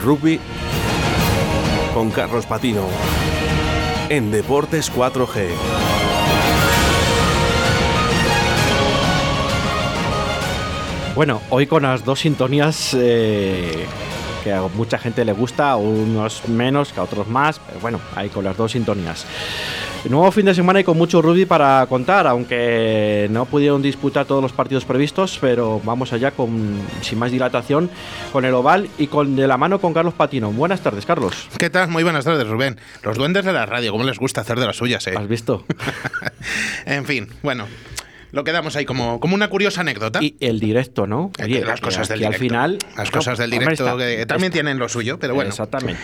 rugby con Carlos Patino en Deportes 4G. Bueno, hoy con las dos sintonías eh, que a mucha gente le gusta, unos menos, que a otros más, pero bueno, ahí con las dos sintonías. Nuevo fin de semana y con mucho rugby para contar, aunque no pudieron disputar todos los partidos previstos, pero vamos allá con sin más dilatación con el oval y con de la mano con Carlos Patino. Buenas tardes, Carlos. ¿Qué tal? Muy buenas tardes, Rubén. Los duendes de la radio, ¿cómo les gusta hacer de las suyas, eh? ¿Has visto? en fin, bueno, lo quedamos ahí como, como una curiosa anécdota. Y el directo, ¿no? Oye, las cosas del directo. al final. Las cosas del directo que también tienen lo suyo, pero bueno. Exactamente.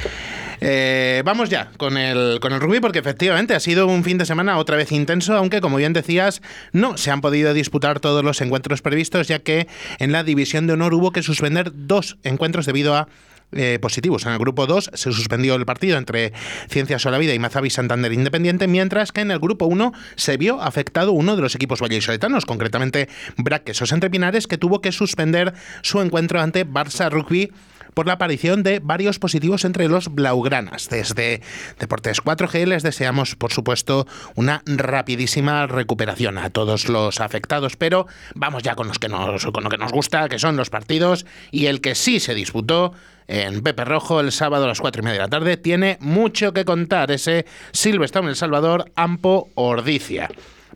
Eh, vamos ya con el, con el rugby porque efectivamente ha sido un fin de semana otra vez intenso, aunque como bien decías, no se han podido disputar todos los encuentros previstos, ya que en la división de honor hubo que suspender dos encuentros debido a eh, positivos. En el grupo 2 se suspendió el partido entre Ciencias Vida y Mazavi Santander Independiente, mientras que en el grupo 1 se vio afectado uno de los equipos vallisoletanos, concretamente Braquesos Entre Pinares, que tuvo que suspender su encuentro ante Barça Rugby por la aparición de varios positivos entre los blaugranas. Desde Deportes 4G les deseamos, por supuesto, una rapidísima recuperación a todos los afectados, pero vamos ya con, los que nos, con lo que nos gusta, que son los partidos, y el que sí se disputó en Pepe Rojo el sábado a las 4 y media de la tarde. Tiene mucho que contar ese Silverstone El Salvador Ampo Ordicia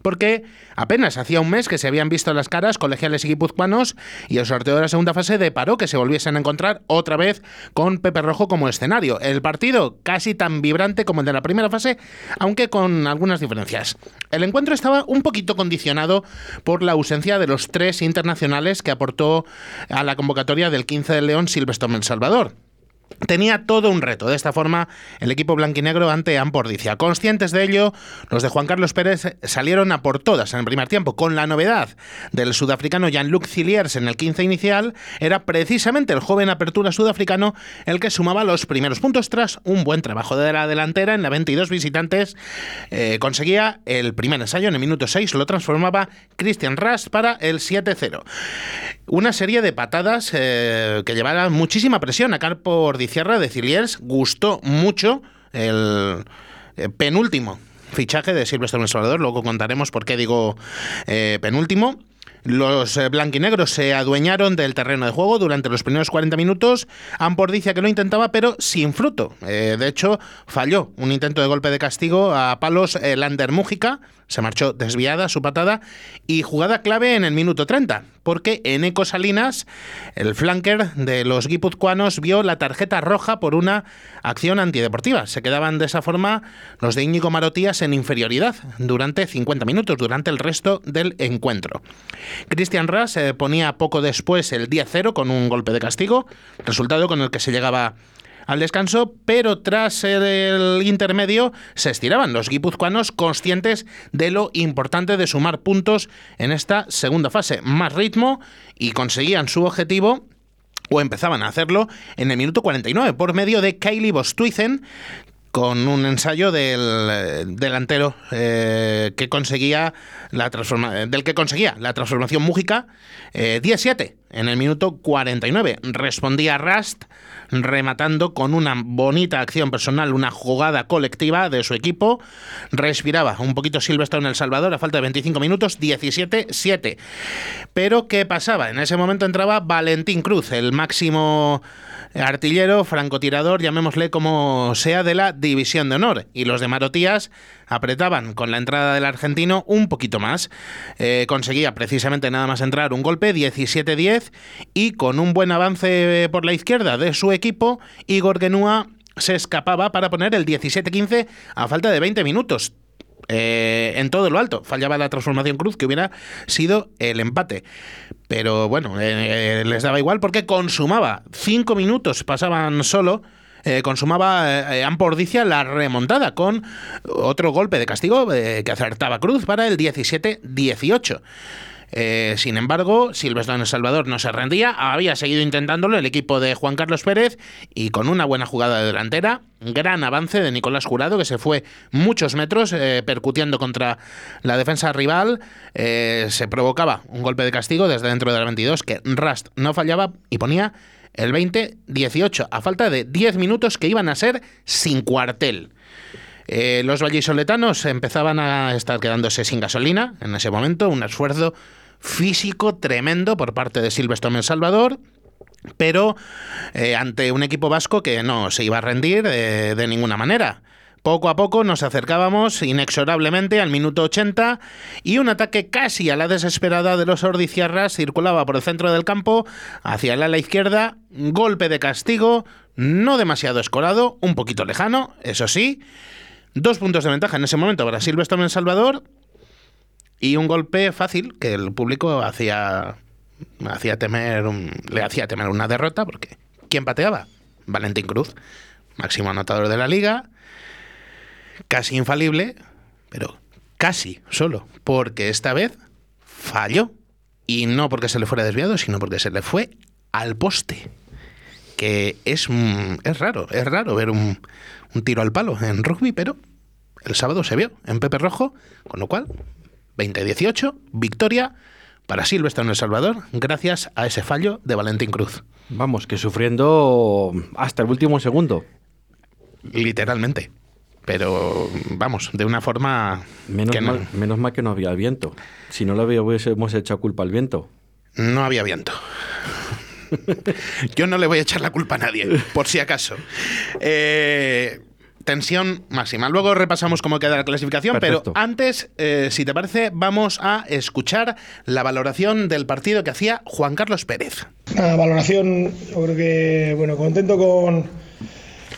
porque apenas hacía un mes que se habían visto las caras colegiales y guipuzcoanos y el sorteo de la segunda fase deparó que se volviesen a encontrar otra vez con Pepe Rojo como escenario. El partido casi tan vibrante como el de la primera fase, aunque con algunas diferencias. El encuentro estaba un poquito condicionado por la ausencia de los tres internacionales que aportó a la convocatoria del 15 de León Silvestre El Salvador. Tenía todo un reto. De esta forma, el equipo blanquinegro ante Ampordicia. Conscientes de ello, los de Juan Carlos Pérez salieron a por todas en el primer tiempo, con la novedad del sudafricano Jean-Luc Cilliers en el 15 inicial. Era precisamente el joven apertura sudafricano el que sumaba los primeros puntos tras un buen trabajo de la delantera en la 22 visitantes. Eh, conseguía el primer ensayo en el minuto 6, lo transformaba Christian Rast para el 7-0. Una serie de patadas eh, que llevaban muchísima presión a Carpo Ordizierra de Ciliers. Gustó mucho el eh, penúltimo fichaje de Silvestre Salvador. Luego contaremos por qué digo eh, penúltimo. Los blanquinegros se adueñaron del terreno de juego durante los primeros 40 minutos. Ampordicia que lo intentaba, pero sin fruto. de hecho, falló un intento de golpe de castigo a palos Lander Mújica, se marchó desviada su patada y jugada clave en el minuto 30, porque en Eco Salinas, el flanker de los guipuzcoanos vio la tarjeta roja por una acción antideportiva. Se quedaban de esa forma los de Íñigo Marotías en inferioridad durante 50 minutos, durante el resto del encuentro. Cristian Ras eh, ponía poco después el día cero con un golpe de castigo, resultado con el que se llegaba al descanso, pero tras el intermedio se estiraban los guipuzcoanos conscientes de lo importante de sumar puntos en esta segunda fase. Más ritmo y conseguían su objetivo o empezaban a hacerlo en el minuto 49 por medio de Kylie Bostuizen con un ensayo del eh, delantero eh, que conseguía la del que conseguía la transformación mújica eh, 17 en el minuto 49 respondía Rust rematando con una bonita acción personal, una jugada colectiva de su equipo. Respiraba un poquito Silvestre en El Salvador a falta de 25 minutos, 17-7. Pero ¿qué pasaba? En ese momento entraba Valentín Cruz, el máximo artillero, francotirador, llamémosle como sea, de la División de Honor. Y los de Marotías apretaban con la entrada del argentino un poquito más. Eh, conseguía precisamente nada más entrar un golpe, 17-10, y con un buen avance por la izquierda de su equipo, Igor Genúa se escapaba para poner el 17-15 a falta de 20 minutos. Eh, en todo lo alto. Fallaba la transformación cruz que hubiera sido el empate. Pero bueno, eh, les daba igual porque consumaba cinco minutos, pasaban solo. Eh, consumaba eh, Ampordicia la remontada con otro golpe de castigo que acertaba Cruz para el 17-18. Eh, sin embargo, Silvestre Salvador no se rendía, había seguido intentándolo el equipo de Juan Carlos Pérez y con una buena jugada de delantera, gran avance de Nicolás Jurado que se fue muchos metros eh, percutiendo contra la defensa rival, eh, se provocaba un golpe de castigo desde dentro de la 22 que Rust no fallaba y ponía el 20-18, a falta de 10 minutos que iban a ser sin cuartel. Eh, los vallisoletanos empezaban a estar quedándose sin gasolina en ese momento, un esfuerzo físico tremendo por parte de Silvestre El Salvador, pero eh, ante un equipo vasco que no se iba a rendir eh, de ninguna manera. Poco a poco nos acercábamos inexorablemente al minuto 80 y un ataque casi a la desesperada de los ordiciarras circulaba por el centro del campo hacia el ala izquierda, golpe de castigo, no demasiado escorado, un poquito lejano, eso sí, dos puntos de ventaja en ese momento para Silvestre en Salvador y un golpe fácil que el público hacía, hacía temer le hacía temer una derrota porque ¿quién pateaba? Valentín Cruz, máximo anotador de la liga casi infalible, pero casi solo, porque esta vez falló. Y no porque se le fuera desviado, sino porque se le fue al poste. Que es, mm, es raro, es raro ver un, un tiro al palo en rugby, pero el sábado se vio en Pepe Rojo, con lo cual 20-18, victoria para Silvestre en El Salvador, gracias a ese fallo de Valentín Cruz. Vamos, que sufriendo hasta el último segundo. Literalmente pero vamos, de una forma... Menos, mal, menos mal que no había viento. Si no lo hubiésemos echado culpa al viento. No había viento. Yo no le voy a echar la culpa a nadie, por si acaso. Eh, tensión máxima. Luego repasamos cómo queda la clasificación, pero antes, eh, si te parece, vamos a escuchar la valoración del partido que hacía Juan Carlos Pérez. La valoración, yo creo que, bueno, contento con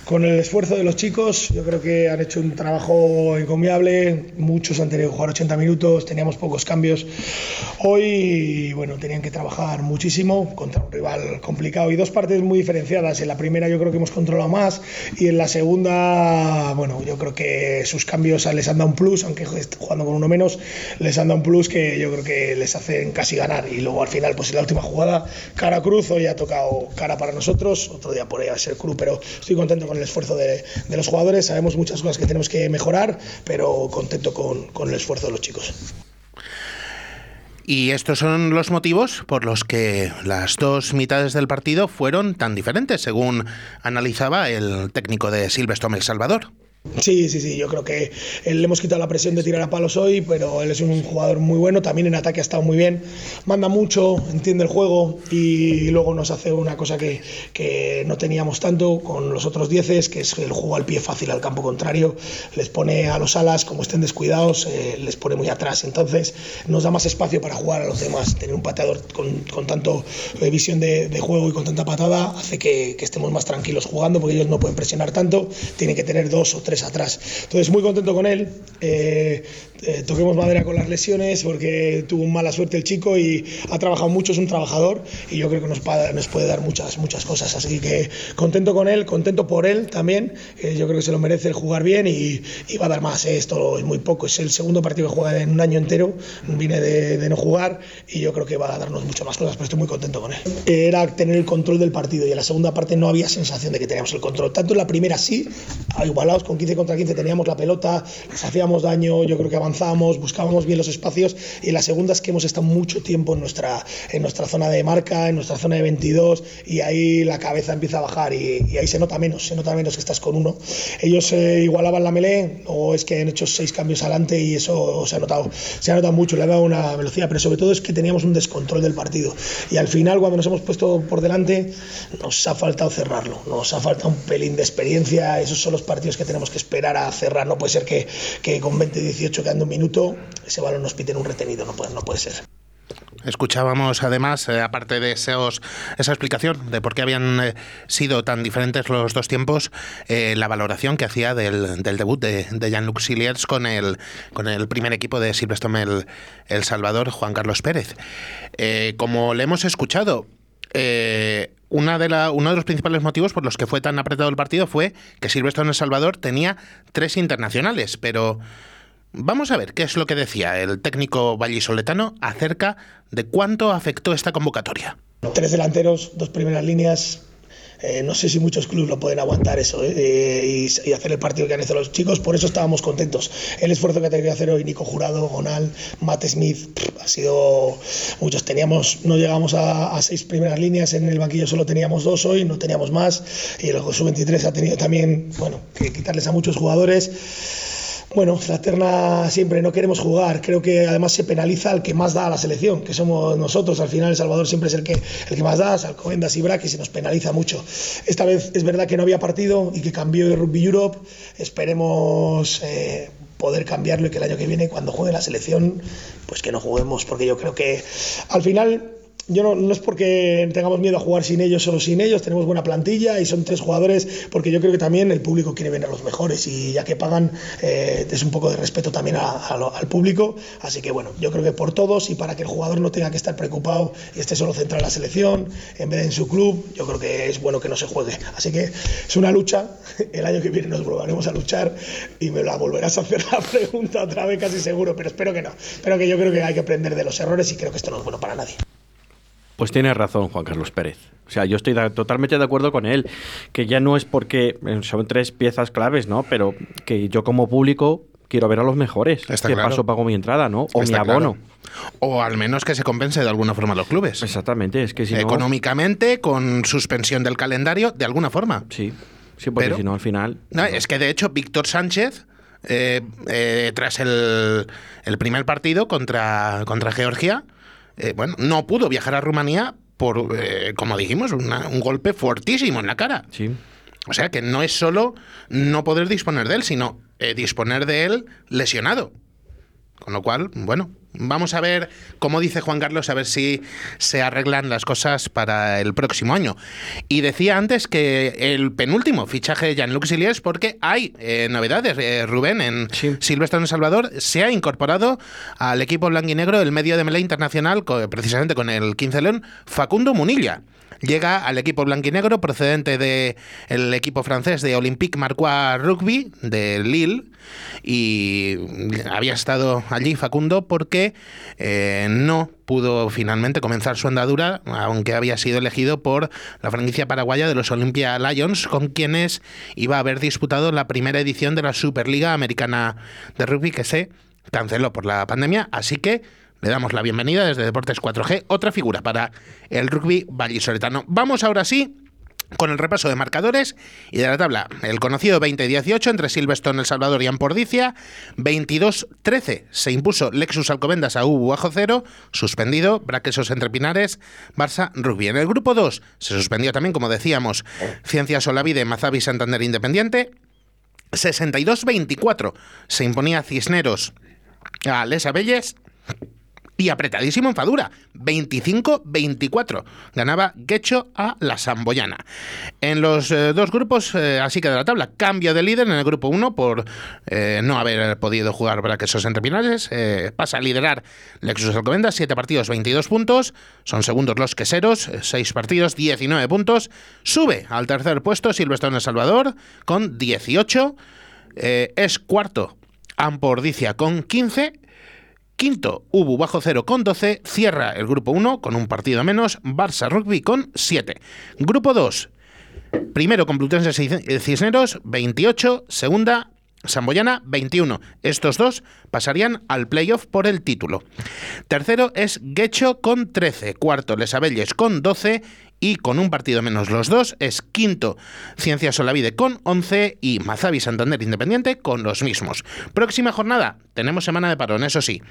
con el esfuerzo de los chicos, yo creo que han hecho un trabajo encomiable. Muchos han tenido que jugar 80 minutos, teníamos pocos cambios. Hoy, bueno, tenían que trabajar muchísimo contra un rival complicado y dos partes muy diferenciadas. En la primera, yo creo que hemos controlado más y en la segunda, bueno, yo creo que sus cambios les han dado un plus, aunque jugando con uno menos, les han dado un plus que yo creo que les hacen casi ganar. Y luego al final, pues en la última jugada, cara cruz, hoy ha tocado cara para nosotros. Otro día por ahí a ser cruz, pero estoy contento con el esfuerzo de, los jugadores. Sabemos muchas cosas que tenemos que mejorar, pero contento con, con el esfuerzo de los chicos. Y estos son los motivos por los que las dos mitades del partido fueron tan diferentes, según analizaba el técnico de Silvestre El Salvador. Sí, sí, sí, yo creo que le hemos quitado la presión de tirar a palos hoy, pero él es un jugador muy bueno, también en ataque ha estado muy bien, manda mucho, entiende el juego y luego nos hace una cosa que, que no teníamos tanto con los otros dieces, que es el juego al pie fácil al campo contrario, les pone a los alas, como estén descuidados, eh, les pone muy atrás, entonces nos da más espacio para jugar a los demás, tener un pateador con, con tanto eh, visión de, de, juego y con tanta patada hace que, que estemos más tranquilos jugando, porque ellos no pueden presionar tanto, tienen que tener dos o tres atrás. Entonces, muy contento con él. Eh, eh, toquemos madera con las lesiones porque tuvo mala suerte el chico y ha trabajado mucho, es un trabajador y yo creo que nos, puede dar muchas, muchas cosas. Así que contento con él, contento por él también. yo creo que se lo merece el jugar bien y, va a dar más. ¿eh? Esto es muy poco, es el segundo partido que juega en un año entero. Vine de, no jugar y yo creo que va a darnos mucho más cosas, pero estoy muy contento con él. Era tener el control del partido y en la segunda parte no había sensación de que teníamos el control. Tanto en la primera sí, igualados con 15 contra 15 teníamos la pelota, les hacíamos daño, yo creo que avanzábamos, buscábamos bien los espacios y la segunda es que hemos estado mucho tiempo en nuestra, en nuestra zona de marca, en nuestra zona de 22 y ahí la cabeza empieza a bajar y, ahí se nota menos, se nota menos que estás con uno. Ellos eh, igualaban la melee o es que han hecho seis cambios adelante y eso se ha notado, se ha notado mucho, le ha dado una velocidad, pero sobre todo es que teníamos un descontrol del partido y al final cuando nos hemos puesto por delante nos ha faltado cerrarlo, nos ha faltado un pelín de experiencia, esos son los partidos que tenemos que esperar a cerrar. No puede ser que, que con 20-18 quedando un minuto ese balón nos piten un retenido. No puede, no puede ser. Escuchábamos además, eh, aparte de esos, esa explicación de por qué habían eh, sido tan diferentes los dos tiempos, eh, la valoración que hacía del, del debut de, de Jean-Luc Siliers con el, con el primer equipo de Silverstone el, el Salvador, Juan Carlos Pérez. como le hemos escuchado, eh, una de la, uno de los principales motivos por los que fue tan apretado el partido fue que Silvestre en El Salvador tenía tres internacionales, pero vamos a ver qué es lo que decía el técnico vallisoletano acerca de cuánto afectó esta convocatoria. Tres delanteros, dos primeras líneas, Eh, no sé si muchos clubes lo pueden aguantar eso y, hacer el partido que han hecho los chicos, por eso estábamos contentos. El esfuerzo que ha tenido que hacer hoy Nico Jurado, Gonal, Matt Smith, ha sido muchos. Teníamos, no llegamos a, a, seis primeras líneas en el banquillo, solo teníamos dos hoy, no teníamos más. Y el sub-23 ha tenido también, bueno, que quitarles a muchos jugadores. Bueno, la terna siempre no queremos jugar. Creo que además se penaliza al que más da a la selección, que somos nosotros. Al final, El Salvador siempre es el que, el que más da, Alcobendas y Braque, se nos penaliza mucho. Esta vez es verdad que no había partido y que cambió el Rugby Europe. Esperemos eh, poder cambiarlo y que el año que viene, cuando juegue la selección, pues que no juguemos, porque yo creo que al final yo no, no, es porque tengamos miedo a jugar sin ellos, solo sin ellos, tenemos buena plantilla y son tres jugadores, porque yo creo que también el público quiere ver a los mejores y ya que pagan eh, es un poco de respeto también al público, así que bueno, yo creo que por todos y para que el jugador no tenga que estar preocupado y esté solo centrado en la selección en vez de en su club, yo creo que es bueno que no se juegue, así que es una lucha, el año que viene nos volveremos a luchar y me la volverás a hacer la pregunta otra vez casi seguro, pero espero que no, pero que yo creo que hay que aprender de los errores y creo que esto no es bueno para nadie. Pues tiene razón Juan Carlos Pérez. O sea, yo estoy totalmente de acuerdo con él, que ya no es porque eh, son tres piezas claves, ¿no? Pero que yo como público quiero ver a los mejores. Está que claro. paso pago mi entrada, ¿no? O mi abono. O al menos que se compense de alguna forma los clubes. Exactamente, es que si Económicamente, con suspensión del calendario, de alguna forma. Sí, sí, porque si no, al final... No, es que de hecho, Víctor Sánchez... Eh, eh, tras el, el, primer partido contra, contra Georgia, eh, bueno, no pudo viajar a Rumanía por, eh, como dijimos, una, un golpe fuertísimo en la cara. Sí. O sea que no es solo no poder disponer de él, sino eh, disponer de él lesionado. Con lo cual, bueno, Vamos a ver, como dice Juan Carlos, a ver si se arreglan las cosas para el próximo año. Y decía antes que el penúltimo fichaje de Jean-Luc Siliers, porque hay eh, novedades. Eh, Rubén, en sí. Silvestre en El Salvador, se ha incorporado al equipo blanco y negro el medio de melee internacional, precisamente con el 15 León, Facundo Munilla llega al equipo blanquinegro procedente del equipo francés de Olympique Marcois Rugby de Lille y había estado allí Facundo porque eh, no pudo finalmente comenzar su andadura, aunque había sido elegido por la franquicia paraguaya de los Olympia Lions, con quienes iba a haber disputado la primera edición de la Superliga Americana de Rugby que se canceló por la pandemia, así que le damos la bienvenida desde Deportes 4G, otra figura para el rugby vallisoletano. Vamos ahora sí con el repaso de marcadores y de la tabla. El conocido 20-18 entre Silverstone, El Salvador y Ampordicia. 22-13 se impuso Lexus Alcobendas a U bajo cero. Suspendido Braquesos Entre Pinares, Barça Rugby. En el grupo 2 se suspendió también, como decíamos, Ciencias Olavide, Mazavi Santander Independiente. 62-24 se imponía Cisneros a Les Abelles y apretadísimo en Fadura, 25-24. Ganaba Guecho a la Samboyana. En los eh, dos grupos, eh, así que de la tabla, cambio de líder en el grupo 1 por eh, no haber podido jugar Braquesos entre Pinares. pasa a liderar Lexus Alcobendas, 7 partidos, 22 puntos. Son segundos los queseros, 6 partidos, 19 puntos. Sube al tercer puesto Silvestre en El Salvador con 18. es cuarto Ampordicia con 15 Quinto, Ubu bajo cero con 12. Cierra el grupo 1 con un partido menos. Barça Rugby con 7. Grupo 2. Primero Complutense Cisneros 28. Segunda Samboyana 21. Estos dos pasarían al playoff por el título. Tercero es Guecho con 13. Cuarto Lesabelles con 12. Y con un partido menos los dos es quinto Ciencias Solavide con 11 y Mazavi Santander Independiente con los mismos. Próxima jornada, tenemos semana de parón, eso sí.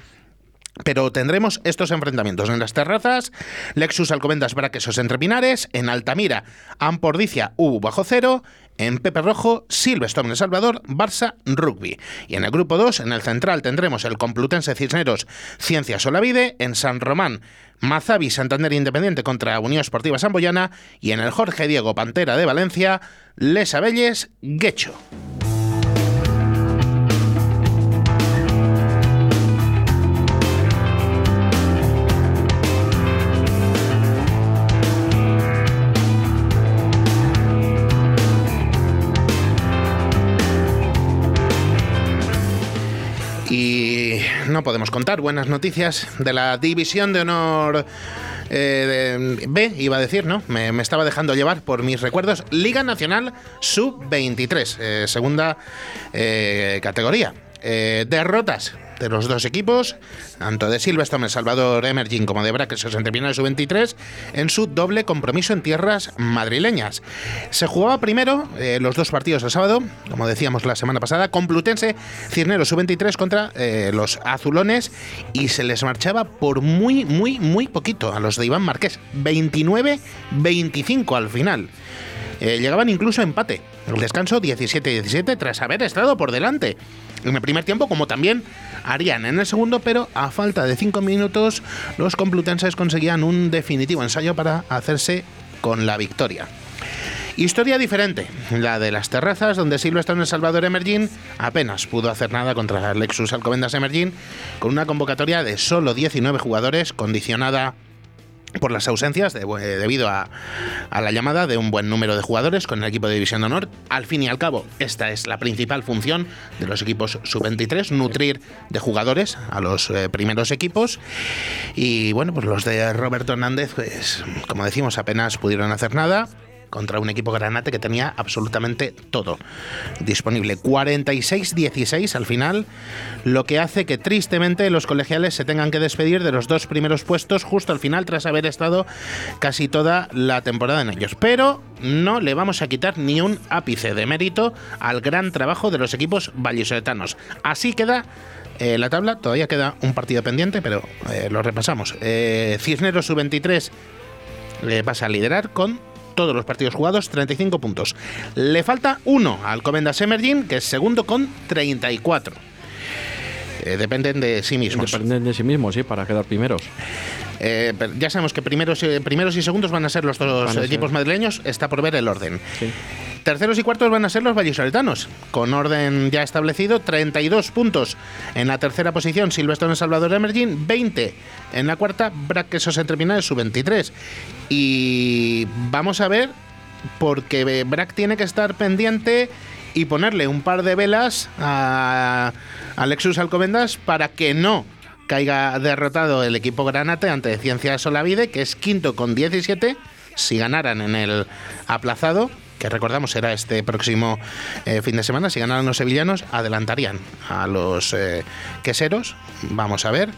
Pero tendremos estos enfrentamientos en las terrazas, Lexus Alcobendas Braquesos entre Pinares, en Altamira, Ampordicia U bajo cero, en Pepe Rojo, Silvestre El Salvador, Barça Rugby. Y en el grupo 2, en el central, tendremos el Complutense Cisneros Ciencias Olavide, en San Román, Mazavi Santander Independiente contra Unión Esportiva Samboyana y en el Jorge Diego Pantera de Valencia, Les Abelles Guecho. No podemos contar buenas noticias de la División de Honor eh, B, iba a decir, ¿no? Me, estaba dejando llevar por mis recuerdos. Liga Nacional Sub-23, eh, segunda categoría. Derrotas de los dos equipos, tanto de Silverstone, El Salvador Emerging como de se terminó en su 23, en su doble compromiso en tierras madrileñas. Se jugaba primero eh, los dos partidos del sábado, como decíamos la semana pasada, Complutense, Cirnero su 23 contra eh, los azulones y se les marchaba por muy, muy, muy poquito a los de Iván Marqués, 29-25 al final. Eh, llegaban incluso a empate. El descanso 17-17 tras haber estado por delante en el primer tiempo, como también harían en el segundo, pero a falta de cinco minutos los complutenses conseguían un definitivo ensayo para hacerse con la victoria. Historia diferente, la de las terrazas, donde Silvestre en El Salvador Emerging apenas pudo hacer nada contra Lexus Alcobendas Emerging, con una convocatoria de solo 19 jugadores, condicionada por las ausencias debido a, la llamada de un buen número de jugadores con el equipo de División de Honor. Al fin y al cabo, esta es la principal función de los equipos sub-23, nutrir de jugadores a los eh, primeros equipos. Y bueno, pues los de Roberto Hernández, pues como decimos, apenas pudieron hacer nada contra un equipo granate que tenía absolutamente todo disponible. 46-16 al final, lo que hace que tristemente los colegiales se tengan que despedir de los dos primeros puestos justo al final tras haber estado casi toda la temporada en ellos. Pero no le vamos a quitar ni un ápice de mérito al gran trabajo de los equipos vallisoletanos. Así queda eh, la tabla, todavía queda un partido pendiente, pero eh, lo repasamos. Eh, Cisneros sub-23 le pasa a liderar con todos los partidos jugados, 35 puntos. Le falta uno al Comendas Emerging, que es segundo con 34. Eh, dependen de sí mismos. Dependen de sí mismos, sí, para quedar primeros. Eh, ya sabemos que primeros, primeros y segundos van a ser los dos equipos madrileños, está por ver el orden. Sí. Terceros y cuartos van a ser los vallisoletanos, con orden ya establecido, 32 puntos. En la tercera posición, Silvestre en Salvador Emerging, 20 en la cuarta, Braquesos entre Pinales, su 23. Y vamos a ver, porque Brack tiene que estar pendiente y ponerle un par de velas a Alexus Alcobendas para que no caiga derrotado el equipo Granate ante Ciencia Solavide, que es quinto con 17, si ganaran en el aplazado que recordamos será este próximo eh, fin de semana, si ganaran los sevillanos, adelantarían a los eh, queseros, vamos a ver,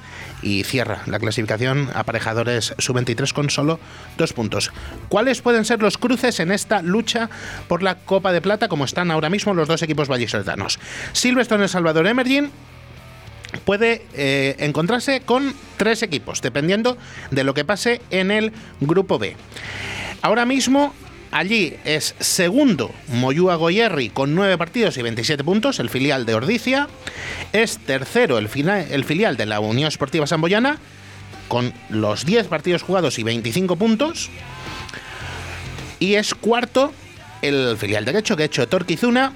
y cierra la clasificación aparejadores sub-23 con solo dos puntos. ¿Cuáles pueden ser los cruces en esta lucha por la Copa de Plata, como están ahora mismo los dos equipos vallisoletanos? Silverstone El Salvador Emerging puede eh, encontrarse con tres equipos, dependiendo de lo que pase en el grupo B. Ahora mismo Allí es segundo Moyúa Goyerri con 9 partidos y 27 puntos, el filial de Ordicia. Es tercero el, filial de la Unión Esportiva Samboyana con los 10 partidos jugados y 25 puntos. Y es cuarto el filial derecho que ha hecho Torquizuna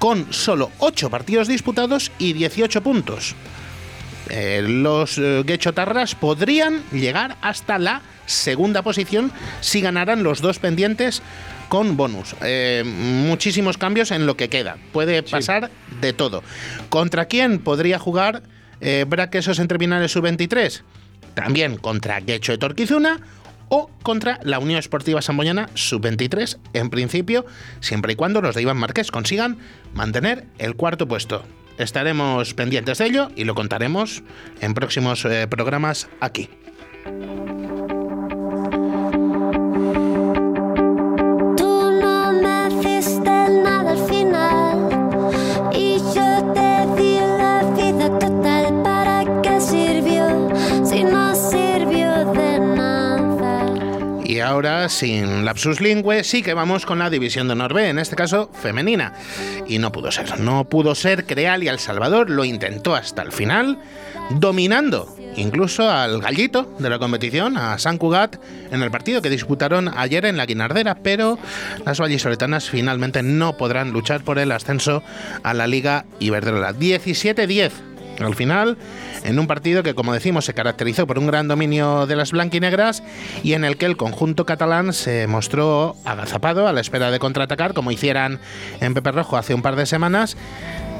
con solo 8 partidos disputados y 18 puntos. Eh, los eh, Tarras podrían llegar hasta la segunda posición si ganaran los dos pendientes con bonus. Eh, muchísimos cambios en lo que queda. Puede pasar de todo. ¿Contra quién podría jugar eh, Braquesos entre finales sub-23? También contra Gecho de Torquizuna o contra la Unión Esportiva Samboyana sub-23, en principio, siempre y cuando los de Iván Márquez consigan mantener el cuarto puesto. Estaremos pendientes de ello y lo contaremos en próximos eh, programas aquí. Sin lapsus lingüe, sí que vamos con la división de Honor en este caso femenina. Y no pudo ser. No pudo ser. Creal y El Salvador lo intentó hasta el final, dominando incluso al gallito de la competición, a San Cugat, en el partido que disputaron ayer en la Guinardera, pero las vallisoletanas finalmente no podrán luchar por el ascenso a la Liga Iberdrola. 17-10 al final, en un partido que, como decimos, se caracterizó por un gran dominio de las blanquinegras y en el que el conjunto catalán se mostró agazapado a la espera de contraatacar, como hicieran en Pepe Rojo hace un par de semanas.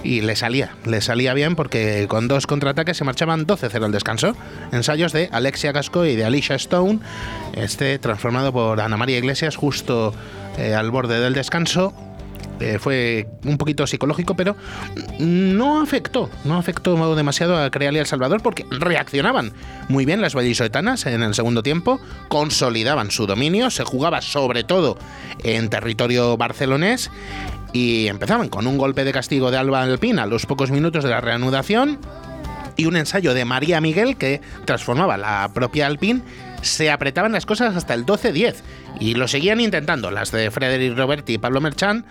y le salía, le salía bien porque con dos contraataques se marchaban 12-0 al descanso. Ensayos de Alexia Gasco y de Alicia Stone, este transformado por Ana María Iglesias justo eh, al borde del descanso. Eh, fue un poquito psicológico, pero no afectó, no afectó demasiado a Creal y El Salvador porque reaccionaban muy bien las vallisoletanas en el segundo tiempo, consolidaban su dominio, se jugaba sobre todo en territorio barcelonés y empezaban con un golpe de castigo de Alba Alpina a los pocos minutos de la reanudación y un ensayo de María Miguel que transformaba la propia Alpine se apretaban las cosas hasta el 12-10 y lo seguían intentando las de Frederic Roberti y Pablo Merchan,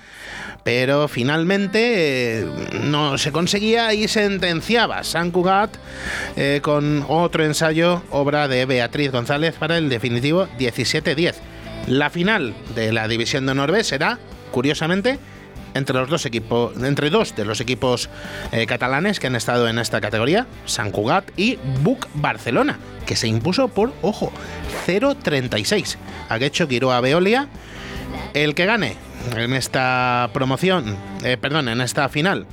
pero finalmente eh, no se conseguía y sentenciaba San Cugat eh, con otro ensayo, obra de Beatriz González para el definitivo 17-10. La final de la división de Honor será, curiosamente, entre los dos equipos, entre dos de los equipos eh, catalanes que han estado en esta categoría, San Cugat y Buc Barcelona, que se impuso por, ojo, 0-36 a Quiroa Veolia. El que gane en esta promoción, eh, perdón, en esta final,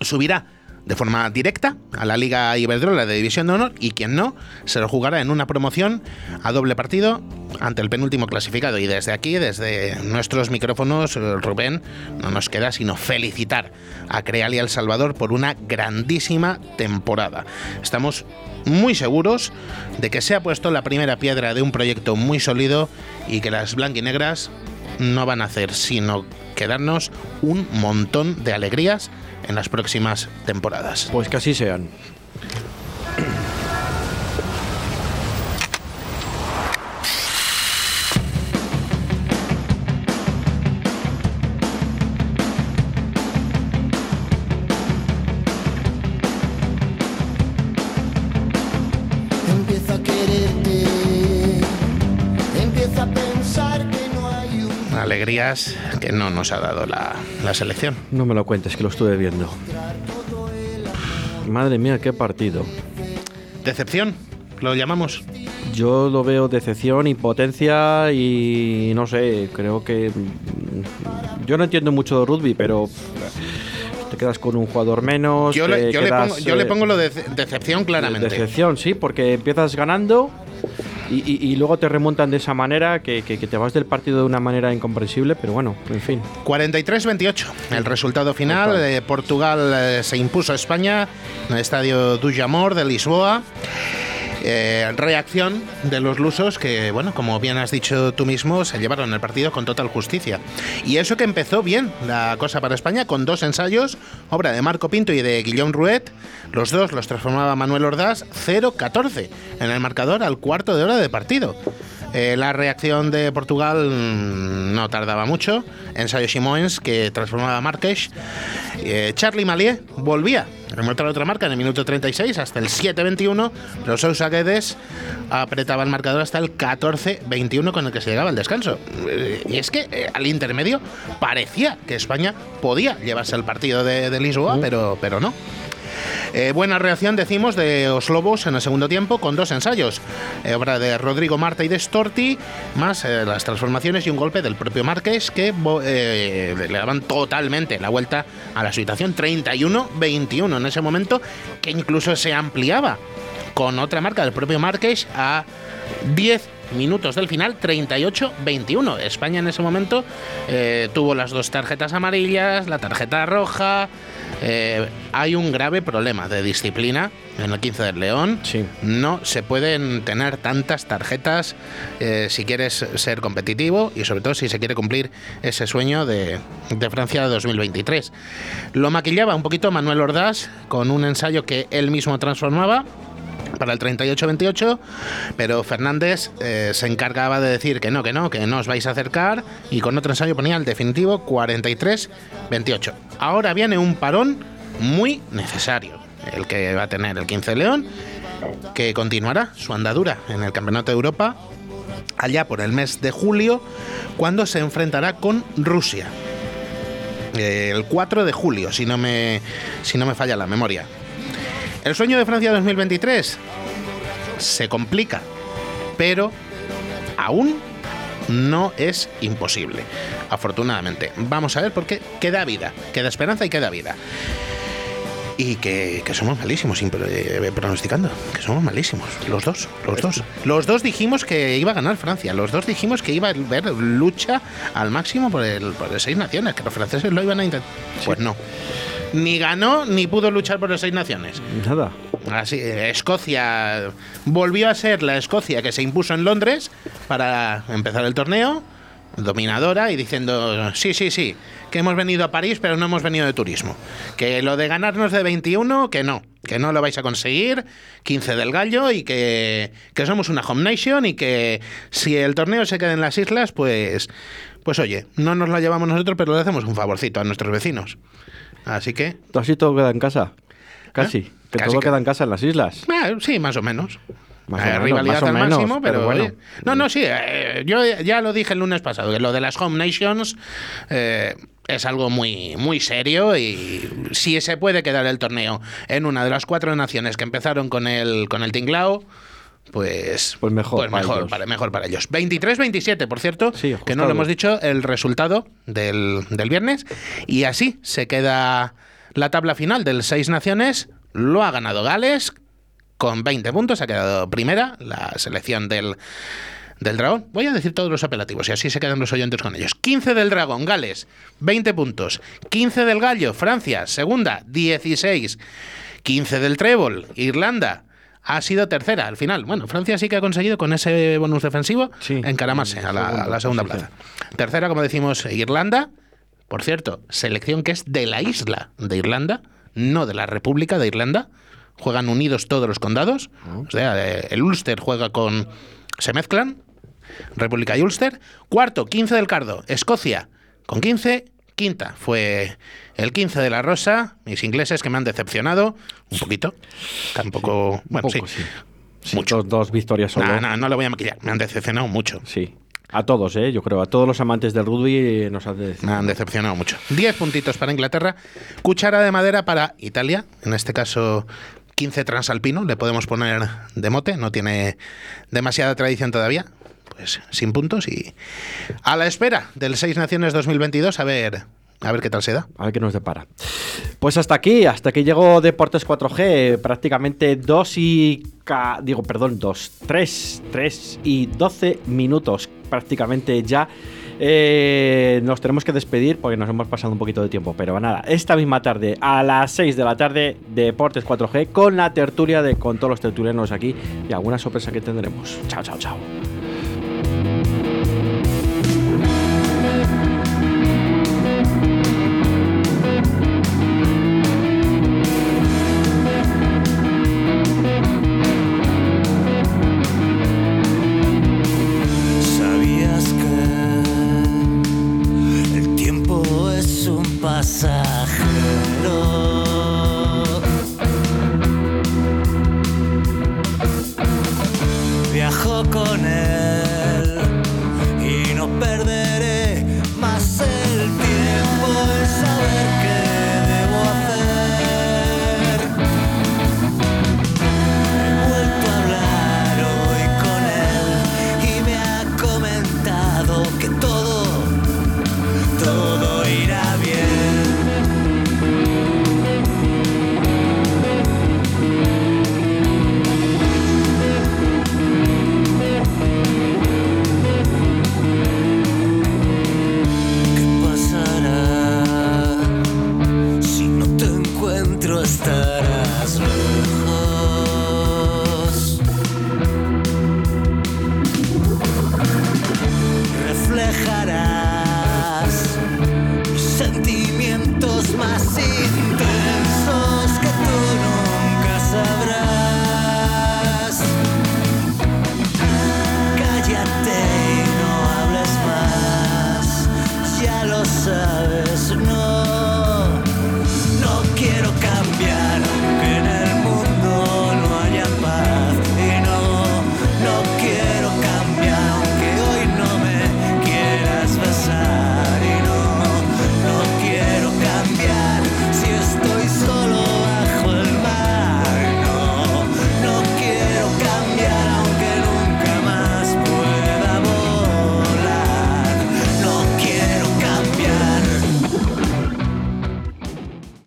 subirá de forma directa a la Liga Iberdrola de División de Honor y quien no se lo jugará en una promoción a doble partido ante el penúltimo clasificado. Y desde aquí, desde nuestros micrófonos, Rubén, no nos queda sino felicitar a Creal y El Salvador por una grandísima temporada. Estamos muy seguros de que se ha puesto la primera piedra de un proyecto muy sólido y que las blanquinegras no van a hacer sino quedarnos un montón de alegrías en las próximas temporadas. Pues que así sean. Que no nos ha dado la, la, selección. No me lo cuentes, que lo estuve viendo. Madre mía, qué partido. ¿Decepción? ¿Lo llamamos? Yo lo veo decepción, impotencia y no sé, creo que... Yo no entiendo mucho de rugby, pero te quedas con un jugador menos. Yo, le, yo, le, pongo, yo le, pongo, lo de decepción claramente. Decepción, sí, porque empiezas ganando y, luego te remontan de esa manera que, te vas del partido de una manera incomprensible, pero bueno, en fin. 43-28, el resultado final. de Portugal eh, se impuso a España en el estadio Dujamor de Lisboa. Eh, reacción de los lusos que, bueno, como bien has dicho tú mismo, se llevaron el partido con total justicia. Y eso que empezó bien la cosa para España con dos ensayos, obra de Marco Pinto y de Guillaume Rouet. Los dos los transformaba Manuel Ordaz 0-14 en el marcador al cuarto de hora de partido. Eh, la reacción de Portugal mm, no tardaba mucho. Ensayo Simons que transformaba a Marques. Eh, Charlie Malier volvía a remontar otra marca en el minuto 36 hasta el 7-21. Pero Sousa Guedes apretaba el marcador hasta el 14-21 con el que se llegaba al descanso. Eh, y es que al intermedio parecía que España podía llevarse el partido de, Lisboa, pero, pero no. Eh, buena reacción, decimos, de los Lobos en el segundo tiempo con dos ensayos. Eh, obra de Rodrigo Marta y de Storti, más eh, las transformaciones y un golpe del propio Márquez que le daban totalmente la vuelta a la situación 31-21 en ese momento, que incluso se ampliaba con otra marca del propio Márquez a 10 minutos del final, 38-21. España en ese momento tuvo las dos tarjetas amarillas, la tarjeta roja, eh, hay un grave problema de disciplina en el 15 del León. No se pueden tener tantas tarjetas eh, si quieres ser competitivo y sobre todo si se quiere cumplir ese sueño de, de Francia de 2023. Lo maquillaba un poquito Manuel Ordaz con un ensayo que él mismo transformaba para el 38-28, pero Fernández eh, se encargaba de decir que no, que no, que no os vais a acercar y con otro ensayo ponía el definitivo 43-28. Ahora viene un parón muy necesario, el que va a tener el 15 León, que continuará su andadura en el Campeonato de Europa allá por el mes de julio, cuando se enfrentará con Rusia. El 4 de julio, si no me, si no me falla la memoria. El sueño de Francia 2023 se complica, pero aún no es imposible, afortunadamente. Vamos a ver por qué queda vida, queda esperanza y queda vida. Y que, que somos malísimos eh, pronosticando, que somos malísimos, los dos, los dos. Los dos dijimos que iba a ganar Francia, los dos dijimos que iba a haber lucha al máximo por el, por el Seis Naciones, que los franceses lo iban a intentar. Pues no. Ni ganó ni pudo luchar por las Seis Naciones. Nada. Así, eh, Escocia volvió a ser la Escocia que se impuso en Londres para empezar el torneo, dominadora y diciendo, sí, sí, sí, que hemos venido a París pero no hemos venido de turismo. Que lo de ganarnos de 21, que no, que no lo vais a conseguir, 15 del gallo y que, que somos una home nation y que si el torneo se queda en las islas, pues, pues oye, no nos lo llevamos nosotros pero le hacemos un favorcito a nuestros vecinos. Así que... ¿Todo así todo queda en casa? Casi. ¿Eh? Que Casi todo que- queda en casa en las islas. Ah, sí, más o menos. Más o Eh, menos, rivalidad más o al menos, máximo, pero, pero bueno. oye. No, no, sí, eh, yo ya lo dije el lunes pasado, que lo de las Home Nations eh, es algo muy, muy serio y si se puede quedar el torneo en una de las cuatro naciones que empezaron con el, con el Tinglao, pues, Pues mejor para mejor, ellos. para, mejor para ellos. 23-27, por cierto, Sí, que no lo hemos dicho, el resultado del, del viernes. Y así se queda la tabla final del Seis Naciones. Lo ha ganado Gales con 20 puntos. Ha quedado primera la selección del, del Dragón. Voy a decir todos los apelativos y así se quedan los oyentes con ellos. 15 del Dragón, Gales, 20 puntos. 15 del Gallo, Francia, segunda, 16. 15 del Trébol, Irlanda. Ha sido tercera al final. Bueno, Francia sí que ha conseguido con ese bonus defensivo Sí, encaramarse a la, a la segunda plaza. Tercera, como decimos, Irlanda. Por cierto, selección que es de la isla de Irlanda, no de la República de Irlanda. Juegan unidos todos los condados. O sea, eh, el Ulster juega con. Se mezclan. República y Ulster. Cuarto, 15 del Cardo, Escocia, con 15. Quinta fue el 15 de la Rosa, mis ingleses que me han decepcionado un poquito. Tampoco. Bueno, poco, sí. Mucho. Dos, dos victorias solo. No, no, no le voy a maquillar. Me han decepcionado mucho. Sí. A todos, ¿eh? Yo creo. A todos los amantes del rugby eh, nos han de Me han decepcionado mucho. 10 puntitos para Inglaterra. Cuchara de madera para Italia. En este caso, 15 transalpino. Le podemos poner de mote. No tiene demasiada tradición todavía. Pues sin puntos y a la espera del Seis Naciones 2022 a ver a ver qué tal se da. A ver qué nos depara. Pues hasta aquí, hasta aquí llegó Deportes 4G, prácticamente 2 y... digo, perdón, 2, 3, 3 y 12 minutos prácticamente ya. Eh, nos tenemos que despedir porque nos hemos pasado un poquito de tiempo, pero nada, esta misma tarde, a las 6 de la tarde, Deportes 4G, con la tertulia de con todos los tertulianos aquí y alguna sorpresa que tendremos. Chao, chao, chao.